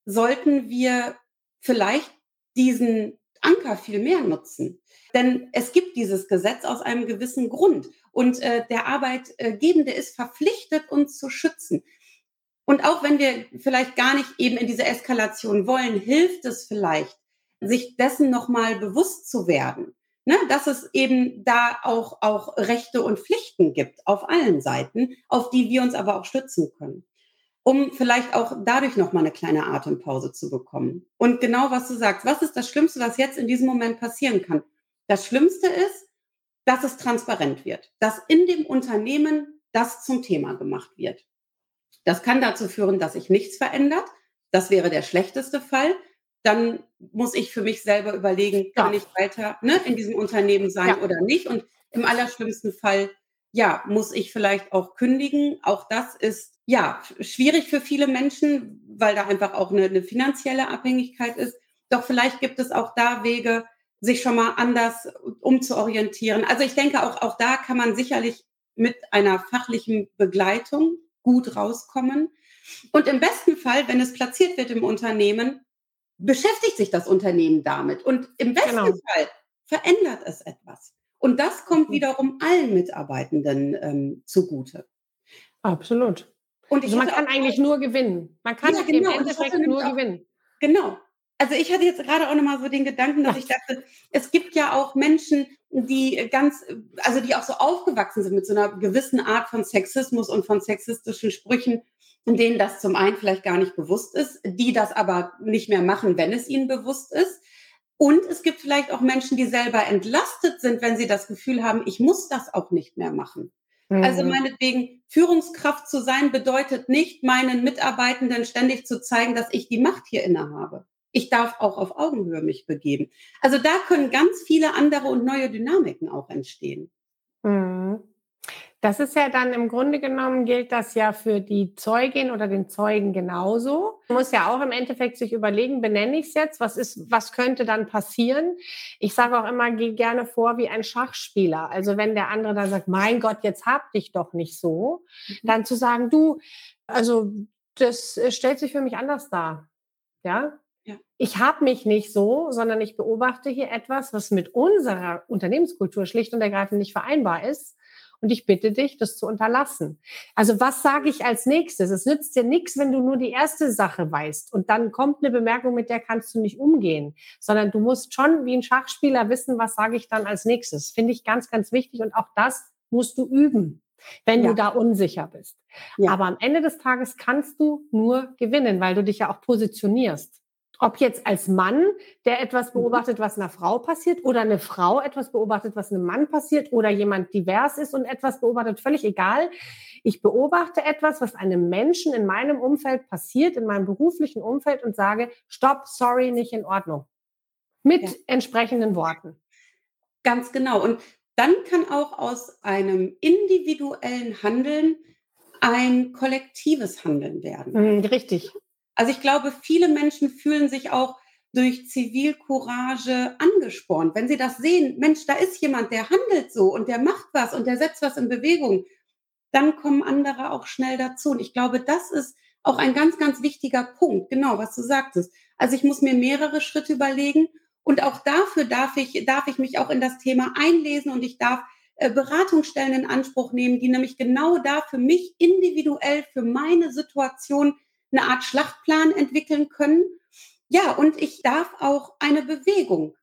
sollten wir vielleicht diesen Anker viel mehr nutzen. Denn es gibt dieses Gesetz aus einem gewissen Grund. Und äh, der Arbeitgebende ist verpflichtet, uns zu schützen. Und auch wenn wir vielleicht gar nicht eben in diese Eskalation wollen, hilft es vielleicht, sich dessen nochmal bewusst zu werden. Ne, dass es eben da auch, auch Rechte und Pflichten gibt auf allen Seiten, auf die wir uns aber auch stützen können, um vielleicht auch dadurch nochmal eine kleine Atempause zu bekommen. Und genau was du sagst, was ist das Schlimmste, was jetzt in diesem Moment passieren kann? Das Schlimmste ist, dass es transparent wird, dass in dem Unternehmen das zum Thema gemacht wird. Das kann dazu führen, dass sich nichts verändert. Das wäre der schlechteste Fall dann muss ich für mich selber überlegen, kann ja. ich weiter ne, in diesem Unternehmen sein ja. oder nicht. Und im allerschlimmsten Fall, ja, muss ich vielleicht auch kündigen. Auch das ist ja schwierig für viele Menschen, weil da einfach auch eine, eine finanzielle Abhängigkeit ist. Doch vielleicht gibt es auch da Wege, sich schon mal anders umzuorientieren. Also ich denke, auch, auch da kann man sicherlich mit einer fachlichen Begleitung gut rauskommen. Und im besten Fall, wenn es platziert wird im Unternehmen, beschäftigt sich das Unternehmen damit. Und im besten genau. Fall verändert es etwas. Und das kommt mhm. wiederum allen Mitarbeitenden ähm, zugute. Absolut. Und also man kann eigentlich nur gewinnen. Man kann ja, genau. im Endeffekt nur auch, gewinnen. Genau. Also ich hatte jetzt gerade auch nochmal so den Gedanken, dass ich dachte, es gibt ja auch Menschen, die ganz, also die auch so aufgewachsen sind mit so einer gewissen Art von Sexismus und von sexistischen Sprüchen denen das zum einen vielleicht gar nicht bewusst ist, die das aber nicht mehr machen, wenn es ihnen bewusst ist. Und es gibt vielleicht auch Menschen, die selber entlastet sind, wenn sie das Gefühl haben, ich muss das auch nicht mehr machen. Mhm. Also meinetwegen, Führungskraft zu sein bedeutet nicht, meinen Mitarbeitenden ständig zu zeigen, dass ich die Macht hier innehabe. Ich darf auch auf Augenhöhe mich begeben. Also da können ganz viele andere und neue Dynamiken auch entstehen. Mhm. Das ist ja dann im Grunde genommen gilt das ja für die Zeugin oder den Zeugen genauso. Man muss ja auch im Endeffekt sich überlegen, benenne ich es jetzt? Was ist, was könnte dann passieren? Ich sage auch immer, geh gerne vor wie ein Schachspieler. Also wenn der andere dann sagt, mein Gott, jetzt hab dich doch nicht so, mhm. dann zu sagen, du, also das äh, stellt sich für mich anders dar. Ja, ja. Ich habe mich nicht so, sondern ich beobachte hier etwas, was mit unserer Unternehmenskultur schlicht und ergreifend nicht vereinbar ist und ich bitte dich, das zu unterlassen. Also was sage ich als nächstes? Es nützt dir nichts, wenn du nur die erste Sache weißt und dann kommt eine Bemerkung, mit der kannst du nicht umgehen, sondern du musst schon wie ein Schachspieler wissen, was sage ich dann als nächstes. Finde ich ganz, ganz wichtig und auch das musst du üben wenn ja. du da unsicher bist. Ja. Aber am Ende des Tages kannst du nur gewinnen, weil du dich ja auch positionierst. Ob jetzt als Mann, der etwas mhm. beobachtet, was einer Frau passiert, oder eine Frau etwas beobachtet, was einem Mann passiert, oder jemand divers ist und etwas beobachtet, völlig egal. Ich beobachte etwas, was einem Menschen in meinem Umfeld passiert, in meinem beruflichen Umfeld und sage, stopp, sorry, nicht in Ordnung. Mit ja. entsprechenden Worten. Ganz genau. Und dann kann auch aus einem individuellen Handeln ein kollektives Handeln werden. Mhm, richtig. Also ich glaube, viele Menschen fühlen sich auch durch Zivilcourage angespornt. Wenn sie das sehen, Mensch, da ist jemand, der handelt so und der macht was und der setzt was in Bewegung, dann kommen andere auch schnell dazu. Und ich glaube, das ist auch ein ganz, ganz wichtiger Punkt, genau, was du sagtest. Also ich muss mir mehrere Schritte überlegen und auch dafür darf ich, darf ich mich auch in das Thema einlesen und ich darf äh, Beratungsstellen in Anspruch nehmen, die nämlich genau da für mich individuell, für meine Situation eine Art Schlachtplan entwickeln können. Ja, und ich darf auch eine Bewegung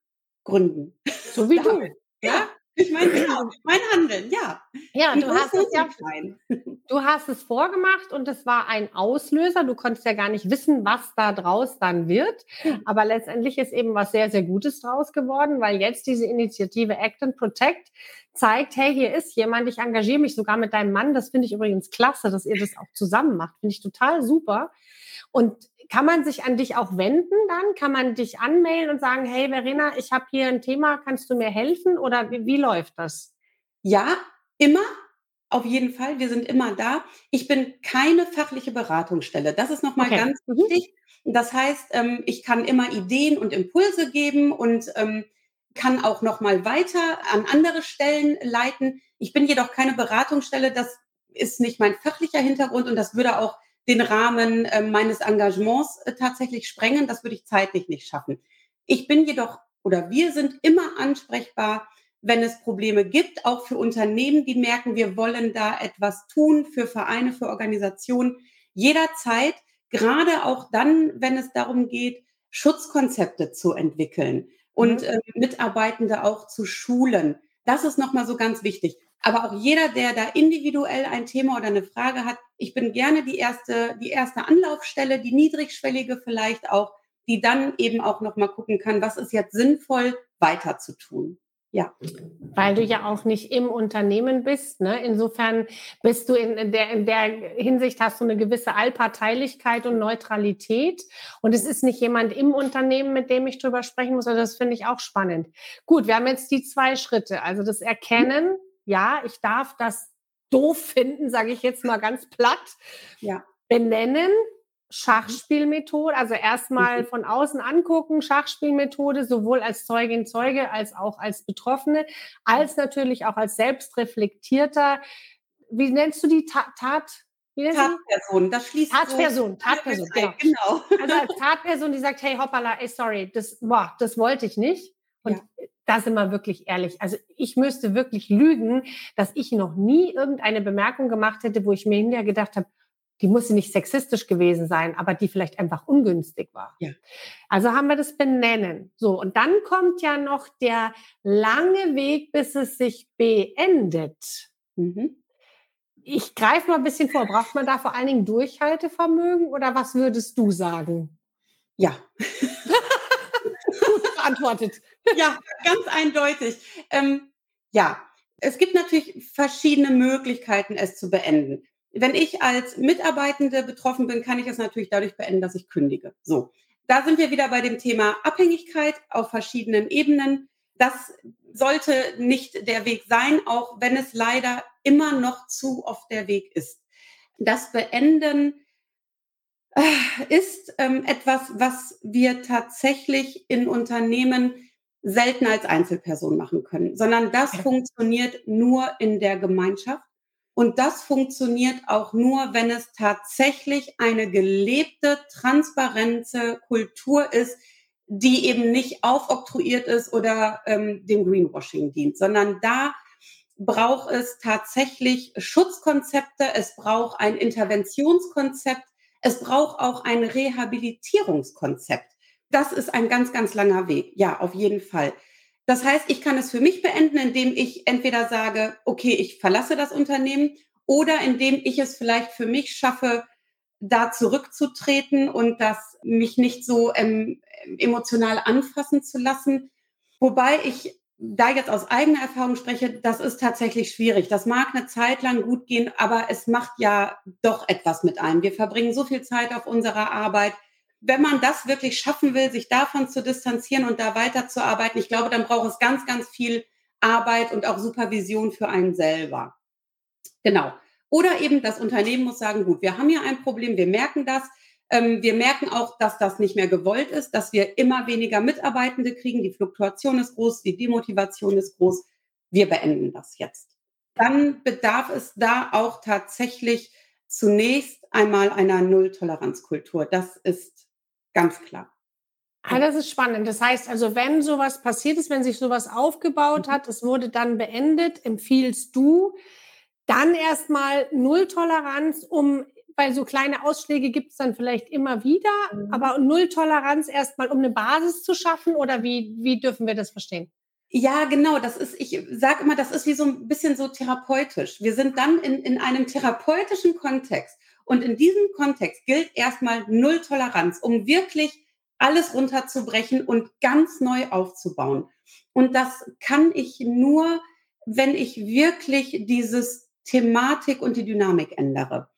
gründen. So wie du. Ja, ich meine, genau, mein Handeln, ja. Ja, du hast, es ja du hast es vorgemacht und es war ein Auslöser. Du konntest ja gar nicht wissen, was da draus dann wird. Aber letztendlich ist eben was sehr, sehr Gutes draus geworden, weil jetzt diese Initiative Act and Protect zeigt, hey, hier ist jemand, ich engagiere mich sogar mit deinem Mann. Das finde ich übrigens klasse, dass ihr das auch zusammen macht. Finde ich total super. Und kann man sich an dich auch wenden dann? Kann man dich anmelden und sagen, hey Verena, ich habe hier ein Thema, kannst du mir helfen? Oder wie, wie läuft das? Ja, immer. Auf jeden Fall, wir sind immer da. Ich bin keine fachliche Beratungsstelle. Das ist nochmal okay. ganz mhm. wichtig. Das heißt, ähm, ich kann immer Ideen und Impulse geben und ähm, kann auch nochmal weiter an andere Stellen leiten. Ich bin jedoch keine Beratungsstelle. Das ist nicht mein fachlicher Hintergrund und das würde auch den Rahmen äh, meines Engagements äh, tatsächlich sprengen. Das würde ich zeitlich nicht schaffen. Ich bin jedoch oder wir sind immer ansprechbar, wenn es Probleme gibt, auch für Unternehmen, die merken, wir wollen da etwas tun, für Vereine, für Organisationen, jederzeit, gerade auch dann, wenn es darum geht, Schutzkonzepte zu entwickeln und äh, Mitarbeitende auch zu schulen. Das ist nochmal so ganz wichtig. Aber auch jeder, der da individuell ein Thema oder eine Frage hat, ich bin gerne die erste, die erste Anlaufstelle, die niedrigschwellige vielleicht auch, die dann eben auch nochmal gucken kann, was ist jetzt sinnvoll weiter zu tun. Ja. Weil du ja auch nicht im Unternehmen bist. Ne? Insofern bist du in der, in der Hinsicht hast du eine gewisse Allparteilichkeit und Neutralität. Und es ist nicht jemand im Unternehmen, mit dem ich drüber sprechen muss. Also das finde ich auch spannend. Gut, wir haben jetzt die zwei Schritte. Also das Erkennen, ja, ich darf das doof finden, sage ich jetzt mal ganz platt. Ja. Benennen, Schachspielmethode, also erstmal mhm. von außen angucken, Schachspielmethode, sowohl als Zeugin, Zeuge, als auch als Betroffene, als natürlich auch als selbstreflektierter, wie nennst du die Tat? Tat Tatperson, das schließt Tatperson, so Tatperson, genau. genau. Also als Tatperson, die sagt, hey, hoppala, ey, sorry, das, boah, das wollte ich nicht. Und ja. Da sind wir wirklich ehrlich. Also ich müsste wirklich lügen, dass ich noch nie irgendeine Bemerkung gemacht hätte, wo ich mir hinterher gedacht habe, die muss nicht sexistisch gewesen sein, aber die vielleicht einfach ungünstig war. Ja. Also haben wir das Benennen. So, und dann kommt ja noch der lange Weg, bis es sich beendet. Mhm. Ich greife mal ein bisschen vor. Braucht man da vor allen Dingen Durchhaltevermögen oder was würdest du sagen? Ja. Beantwortet. Ja, ganz eindeutig. Ähm, ja, es gibt natürlich verschiedene Möglichkeiten, es zu beenden. Wenn ich als Mitarbeitende betroffen bin, kann ich es natürlich dadurch beenden, dass ich kündige. So. da sind wir wieder bei dem Thema Abhängigkeit auf verschiedenen Ebenen. Das sollte nicht der Weg sein, auch wenn es leider immer noch zu oft der Weg ist. Das Beenden ist ähm, etwas, was wir tatsächlich in Unternehmen selten als Einzelperson machen können, sondern das funktioniert nur in der Gemeinschaft. Und das funktioniert auch nur, wenn es tatsächlich eine gelebte, transparente Kultur ist, die eben nicht aufoktroyiert ist oder ähm, dem Greenwashing dient, sondern da braucht es tatsächlich Schutzkonzepte, es braucht ein Interventionskonzept, es braucht auch ein Rehabilitierungskonzept. Das ist ein ganz, ganz langer Weg. Ja, auf jeden Fall. Das heißt, ich kann es für mich beenden, indem ich entweder sage, okay, ich verlasse das Unternehmen oder indem ich es vielleicht für mich schaffe, da zurückzutreten und das mich nicht so ähm, emotional anfassen zu lassen. Wobei ich da jetzt aus eigener Erfahrung spreche, das ist tatsächlich schwierig. Das mag eine Zeit lang gut gehen, aber es macht ja doch etwas mit einem. Wir verbringen so viel Zeit auf unserer Arbeit wenn man das wirklich schaffen will, sich davon zu distanzieren und da weiterzuarbeiten, ich glaube, dann braucht es ganz, ganz viel Arbeit und auch Supervision für einen selber. Genau. Oder eben das Unternehmen muss sagen, gut, wir haben hier ein Problem, wir merken das. Ähm, wir merken auch, dass das nicht mehr gewollt ist, dass wir immer weniger Mitarbeitende kriegen. Die Fluktuation ist groß, die Demotivation ist groß. Wir beenden das jetzt. Dann bedarf es da auch tatsächlich zunächst einmal einer Nulltoleranzkultur. Das ist Ganz klar. Ah, das ist spannend. Das heißt also, wenn sowas passiert ist, wenn sich sowas aufgebaut mhm. hat, es wurde dann beendet, empfiehlst du dann erstmal Nulltoleranz, um, weil so kleine Ausschläge gibt es dann vielleicht immer wieder, mhm. aber Nulltoleranz erstmal, um eine Basis zu schaffen oder wie, wie dürfen wir das verstehen? Ja, genau. Das ist, ich sage immer, das ist wie so ein bisschen so therapeutisch. Wir sind dann in, in einem therapeutischen Kontext. Und in diesem Kontext gilt erstmal Null Toleranz, um wirklich alles runterzubrechen und ganz neu aufzubauen. Und das kann ich nur, wenn ich wirklich dieses Thematik und die Dynamik ändere.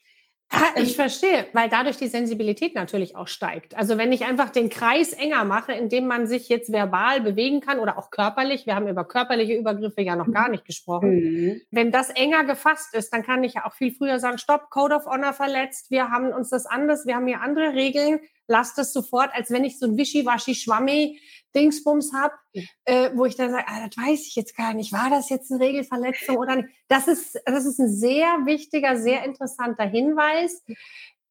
Ah, ich ähm, verstehe, weil dadurch die Sensibilität natürlich auch steigt. Also wenn ich einfach den Kreis enger mache, indem man sich jetzt verbal bewegen kann oder auch körperlich, wir haben über körperliche Übergriffe ja noch gar nicht gesprochen. Mhm. Wenn das enger gefasst ist, dann kann ich ja auch viel früher sagen, stopp, Code of Honor verletzt, wir haben uns das anders, wir haben hier andere Regeln, lasst das sofort, als wenn ich so ein Wischiwaschi Schwammi Dingsbums habe, äh, wo ich dann sage, ah, das weiß ich jetzt gar nicht, war das jetzt eine Regelverletzung oder nicht? Das ist, das ist ein sehr wichtiger, sehr interessanter Hinweis,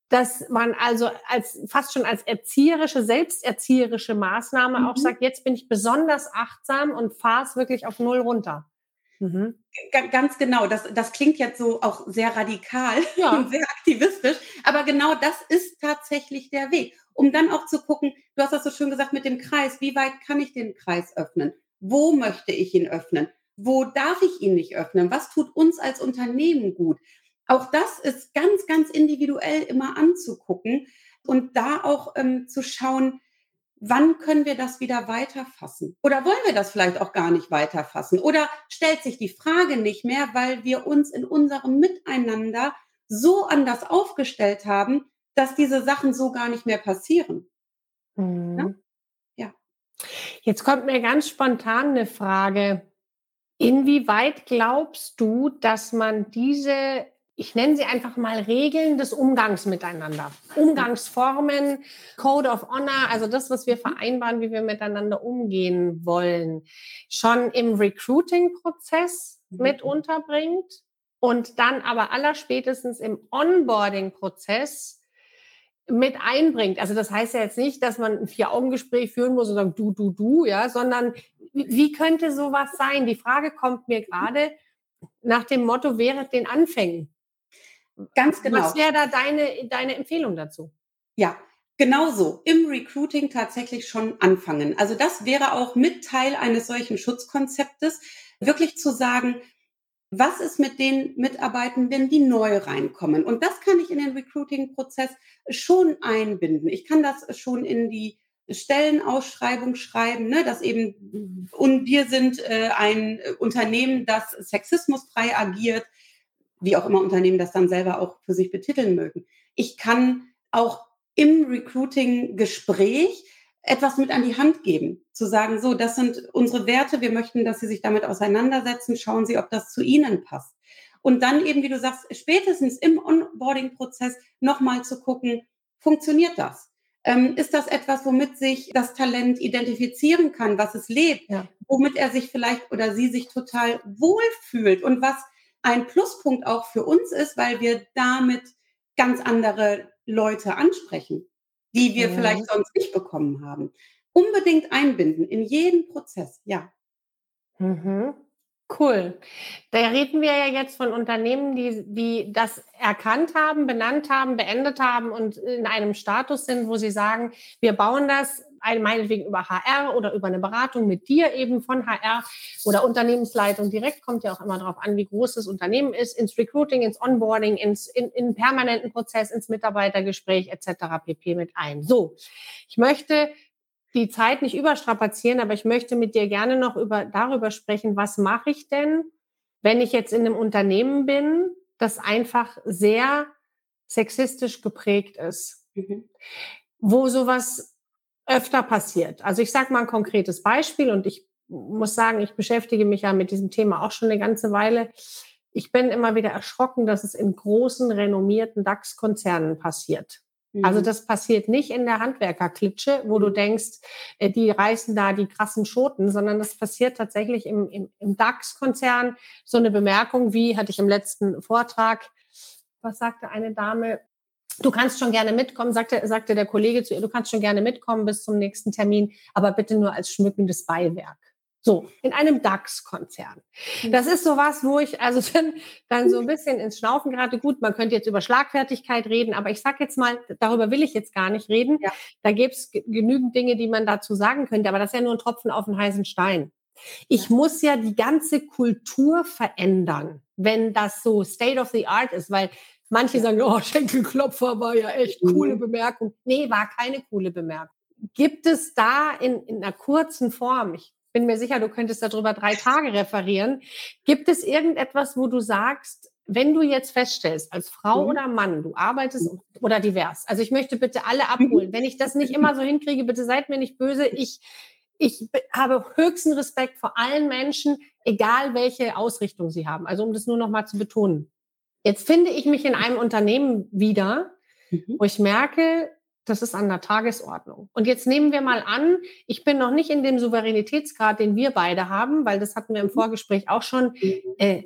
dass man also als fast schon als erzieherische, selbsterzieherische Maßnahme mhm. auch sagt, jetzt bin ich besonders achtsam und fahre es wirklich auf null runter. Mhm. Ganz genau. Das, das klingt jetzt so auch sehr radikal ja. und sehr aktivistisch. Aber genau das ist tatsächlich der Weg um dann auch zu gucken, du hast das so schön gesagt mit dem Kreis, wie weit kann ich den Kreis öffnen? Wo möchte ich ihn öffnen? Wo darf ich ihn nicht öffnen? Was tut uns als Unternehmen gut? Auch das ist ganz, ganz individuell immer anzugucken und da auch ähm, zu schauen, wann können wir das wieder weiterfassen? Oder wollen wir das vielleicht auch gar nicht weiterfassen? Oder stellt sich die Frage nicht mehr, weil wir uns in unserem Miteinander so anders aufgestellt haben, dass diese Sachen so gar nicht mehr passieren. Mhm. Ja? ja. Jetzt kommt mir ganz spontan eine Frage. Inwieweit glaubst du, dass man diese, ich nenne sie einfach mal Regeln des Umgangs miteinander, Umgangsformen, Code of Honor, also das, was wir mhm. vereinbaren, wie wir miteinander umgehen wollen, schon im Recruiting-Prozess mhm. mit unterbringt und dann aber allerspätestens im Onboarding-Prozess mit einbringt. Also das heißt ja jetzt nicht, dass man ein Vier-Augen-Gespräch führen muss und sagen, du, du, du, ja, sondern wie könnte sowas sein? Die Frage kommt mir gerade nach dem Motto, während den Anfängen. Ganz genau. Was wäre da deine, deine Empfehlung dazu? Ja, genau so. Im Recruiting tatsächlich schon anfangen. Also das wäre auch mit Teil eines solchen Schutzkonzeptes, wirklich zu sagen, was ist mit den Mitarbeitenden, die neu reinkommen? Und das kann ich in den Recruiting-Prozess schon einbinden. Ich kann das schon in die Stellenausschreibung schreiben, ne, dass eben, und wir sind äh, ein Unternehmen, das sexismusfrei agiert, wie auch immer Unternehmen das dann selber auch für sich betiteln mögen. Ich kann auch im Recruiting-Gespräch etwas mit an die Hand geben. Zu sagen, so, das sind unsere Werte, wir möchten, dass Sie sich damit auseinandersetzen, schauen Sie, ob das zu Ihnen passt. Und dann eben, wie du sagst, spätestens im Onboarding-Prozess nochmal zu gucken, funktioniert das? Ähm, ist das etwas, womit sich das Talent identifizieren kann, was es lebt, ja. womit er sich vielleicht oder sie sich total wohlfühlt und was ein Pluspunkt auch für uns ist, weil wir damit ganz andere Leute ansprechen, die wir ja. vielleicht sonst nicht bekommen haben. Unbedingt einbinden in jeden Prozess, ja. Mhm. Cool. Da reden wir ja jetzt von Unternehmen, die, die das erkannt haben, benannt haben, beendet haben und in einem Status sind, wo sie sagen, wir bauen das meinetwegen über HR oder über eine Beratung mit dir eben von HR oder Unternehmensleitung direkt, kommt ja auch immer darauf an, wie groß das Unternehmen ist, ins Recruiting, ins Onboarding, ins in, in permanenten Prozess, ins Mitarbeitergespräch etc. pp. mit ein. So, ich möchte die Zeit nicht überstrapazieren, aber ich möchte mit dir gerne noch über, darüber sprechen, was mache ich denn, wenn ich jetzt in einem Unternehmen bin, das einfach sehr sexistisch geprägt ist, mhm. wo sowas öfter passiert. Also ich sage mal ein konkretes Beispiel und ich muss sagen, ich beschäftige mich ja mit diesem Thema auch schon eine ganze Weile. Ich bin immer wieder erschrocken, dass es in großen, renommierten DAX-Konzernen passiert. Also mhm. das passiert nicht in der Handwerkerklitsche, wo du mhm. denkst, äh, die reißen da die krassen Schoten, sondern das passiert tatsächlich im, im, im DAX-Konzern. So eine Bemerkung, wie hatte ich im letzten Vortrag, was sagte eine Dame, du kannst schon gerne mitkommen, sagte, sagte der Kollege zu ihr, du kannst schon gerne mitkommen bis zum nächsten Termin, aber bitte nur als schmückendes Beiwerk. So, in einem DAX-Konzern. Mhm. Das ist sowas, wo ich also dann, dann so ein bisschen ins Schnaufen gerate. Gut, man könnte jetzt über Schlagfertigkeit reden, aber ich sag jetzt mal, darüber will ich jetzt gar nicht reden. Ja. Da gäbe es genügend Dinge, die man dazu sagen könnte, aber das ist ja nur ein Tropfen auf den heißen Stein. Ich ja. muss ja die ganze Kultur verändern, wenn das so State of the Art ist, weil manche sagen, oh, Schenkelklopfer war ja echt mhm. coole Bemerkung. Nee, war keine coole Bemerkung. Gibt es da in, in einer kurzen Form, ich bin mir sicher, du könntest darüber drei Tage referieren. Gibt es irgendetwas, wo du sagst, wenn du jetzt feststellst, als Frau mhm. oder Mann, du arbeitest mhm. oder divers, also ich möchte bitte alle abholen. Wenn ich das nicht immer so hinkriege, bitte seid mir nicht böse. Ich, ich habe höchsten Respekt vor allen Menschen, egal welche Ausrichtung sie haben. Also um das nur noch mal zu betonen. Jetzt finde ich mich in einem Unternehmen wieder, mhm. wo ich merke, das ist an der Tagesordnung. Und jetzt nehmen wir mal an, ich bin noch nicht in dem Souveränitätsgrad, den wir beide haben, weil das hatten wir im mhm. Vorgespräch auch schon. Mhm. Äh,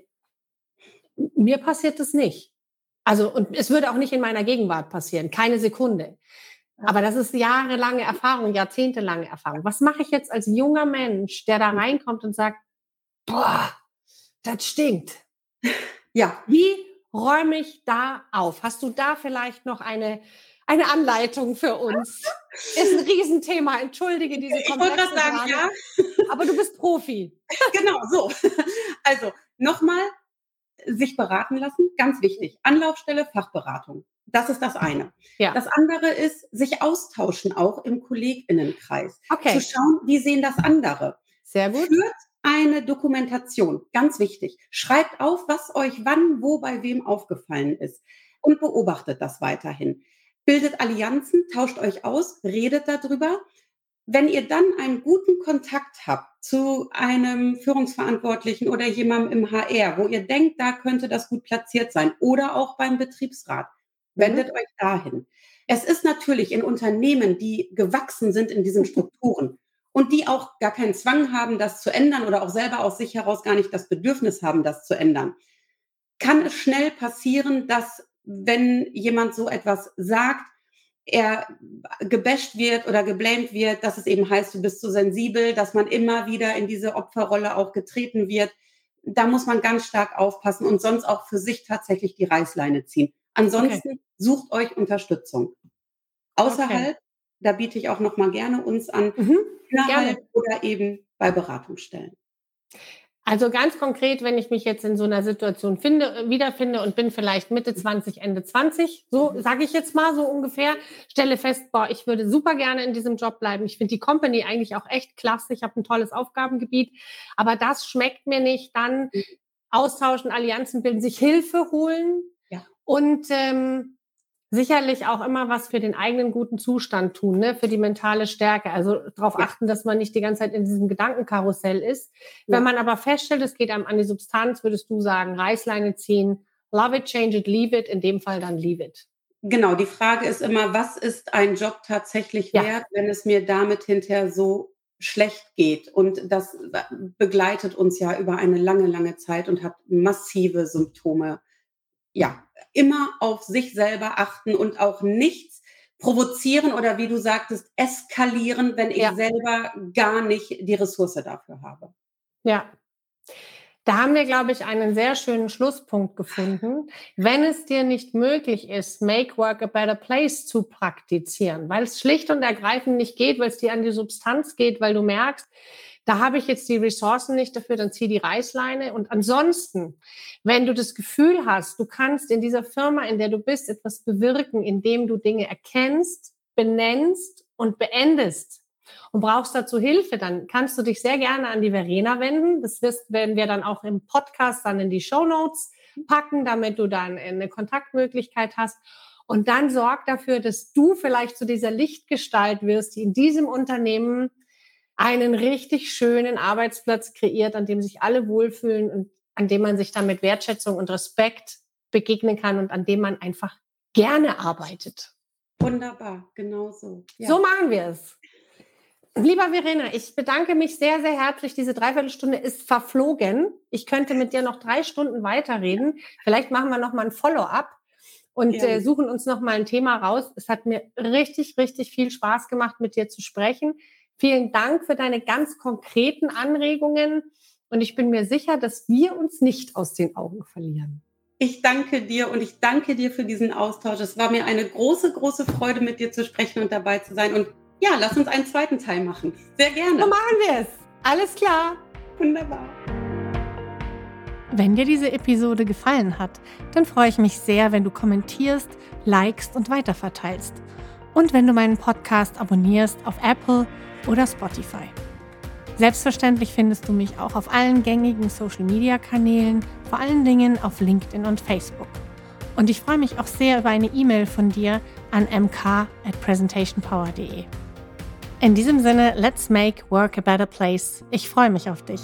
mir passiert das nicht. Also, und es würde auch nicht in meiner Gegenwart passieren, keine Sekunde. Aber das ist jahrelange Erfahrung, jahrzehntelange Erfahrung. Was mache ich jetzt als junger Mensch, der da mhm. reinkommt und sagt, boah, das stinkt. Ja. Wie räume ich da auf? Hast du da vielleicht noch eine eine Anleitung für uns. Ist ein Riesenthema. Entschuldige diese Ich wollte gerade sagen, Frage, ja. Aber du bist Profi. Genau, so. Also nochmal sich beraten lassen, ganz wichtig. Anlaufstelle, Fachberatung. Das ist das eine. Ja. Das andere ist, sich austauschen, auch im KollegInnenkreis. Okay. Zu schauen, wie sehen das andere. Sehr gut. Führt eine Dokumentation, ganz wichtig. Schreibt auf, was euch wann, wo, bei wem aufgefallen ist und beobachtet das weiterhin bildet Allianzen, tauscht euch aus, redet darüber. Wenn ihr dann einen guten Kontakt habt zu einem Führungsverantwortlichen oder jemandem im HR, wo ihr denkt, da könnte das gut platziert sein oder auch beim Betriebsrat, wendet mhm. euch dahin. Es ist natürlich in Unternehmen, die gewachsen sind in diesen Strukturen und die auch gar keinen Zwang haben, das zu ändern oder auch selber aus sich heraus gar nicht das Bedürfnis haben, das zu ändern, kann es schnell passieren, dass wenn jemand so etwas sagt, er gebasht wird oder geblamed wird, dass es eben heißt, du bist so sensibel, dass man immer wieder in diese Opferrolle auch getreten wird. Da muss man ganz stark aufpassen und sonst auch für sich tatsächlich die Reißleine ziehen. Ansonsten okay. sucht euch Unterstützung. Außerhalb, okay. da biete ich auch noch mal gerne uns an, mhm, innerhalb gerne. oder eben bei Beratungsstellen. Also ganz konkret, wenn ich mich jetzt in so einer Situation finde, äh, wiederfinde und bin vielleicht Mitte 20, Ende 20, so sage ich jetzt mal so ungefähr, stelle fest, boah, ich würde super gerne in diesem Job bleiben. Ich finde die Company eigentlich auch echt klasse. Ich habe ein tolles Aufgabengebiet, aber das schmeckt mir nicht. Dann mhm. austauschen, Allianzen bilden, sich Hilfe holen ja. und ähm, sicherlich auch immer was für den eigenen guten Zustand tun, ne? für die mentale Stärke. Also darauf ja. achten, dass man nicht die ganze Zeit in diesem Gedankenkarussell ist. Ja. Wenn man aber feststellt, es geht einem an die Substanz, würdest du sagen, Reißleine ziehen, love it, change it, leave it, in dem Fall dann leave it. Genau, die Frage ist immer, was ist ein Job tatsächlich ja. wert, wenn es mir damit hinterher so schlecht geht? Und das begleitet uns ja über eine lange, lange Zeit und hat massive Symptome. Ja, immer auf sich selber achten und auch nichts provozieren oder wie du sagtest, eskalieren, wenn ich ja. selber gar nicht die Ressource dafür habe. Ja. Da haben wir, glaube ich, einen sehr schönen Schlusspunkt gefunden. Wenn es dir nicht möglich ist, Make Work a Better Place zu praktizieren, weil es schlicht und ergreifend nicht geht, weil es dir an die Substanz geht, weil du merkst, da habe ich jetzt die Ressourcen nicht dafür, dann zieh die Reißleine. Und ansonsten, wenn du das Gefühl hast, du kannst in dieser Firma, in der du bist, etwas bewirken, indem du Dinge erkennst, benennst und beendest und brauchst dazu Hilfe, dann kannst du dich sehr gerne an die Verena wenden. Das werden wir dann auch im Podcast dann in die Show Notes packen, damit du dann eine Kontaktmöglichkeit hast. Und dann sorg dafür, dass du vielleicht zu dieser Lichtgestalt wirst, die in diesem Unternehmen einen richtig schönen Arbeitsplatz kreiert, an dem sich alle wohlfühlen und an dem man sich dann mit Wertschätzung und Respekt begegnen kann und an dem man einfach gerne arbeitet. Wunderbar, genau so. Ja. So machen wir es. Lieber Verena, ich bedanke mich sehr, sehr herzlich. Diese Dreiviertelstunde ist verflogen. Ich könnte mit dir noch drei Stunden weiterreden. Vielleicht machen wir noch mal ein Follow-up und ja. äh, suchen uns noch mal ein Thema raus. Es hat mir richtig, richtig viel Spaß gemacht, mit dir zu sprechen. Vielen Dank für deine ganz konkreten Anregungen und ich bin mir sicher, dass wir uns nicht aus den Augen verlieren. Ich danke dir und ich danke dir für diesen Austausch. Es war mir eine große, große Freude, mit dir zu sprechen und dabei zu sein. Und ja, lass uns einen zweiten Teil machen. Sehr gerne. So machen wir es. Alles klar. Wunderbar. Wenn dir diese Episode gefallen hat, dann freue ich mich sehr, wenn du kommentierst, likest und weiterverteilst. Und wenn du meinen Podcast abonnierst auf Apple, oder Spotify. Selbstverständlich findest du mich auch auf allen gängigen Social-Media-Kanälen, vor allen Dingen auf LinkedIn und Facebook. Und ich freue mich auch sehr über eine E-Mail von dir an mk at presentationpower.de. In diesem Sinne, let's make work a better place. Ich freue mich auf dich.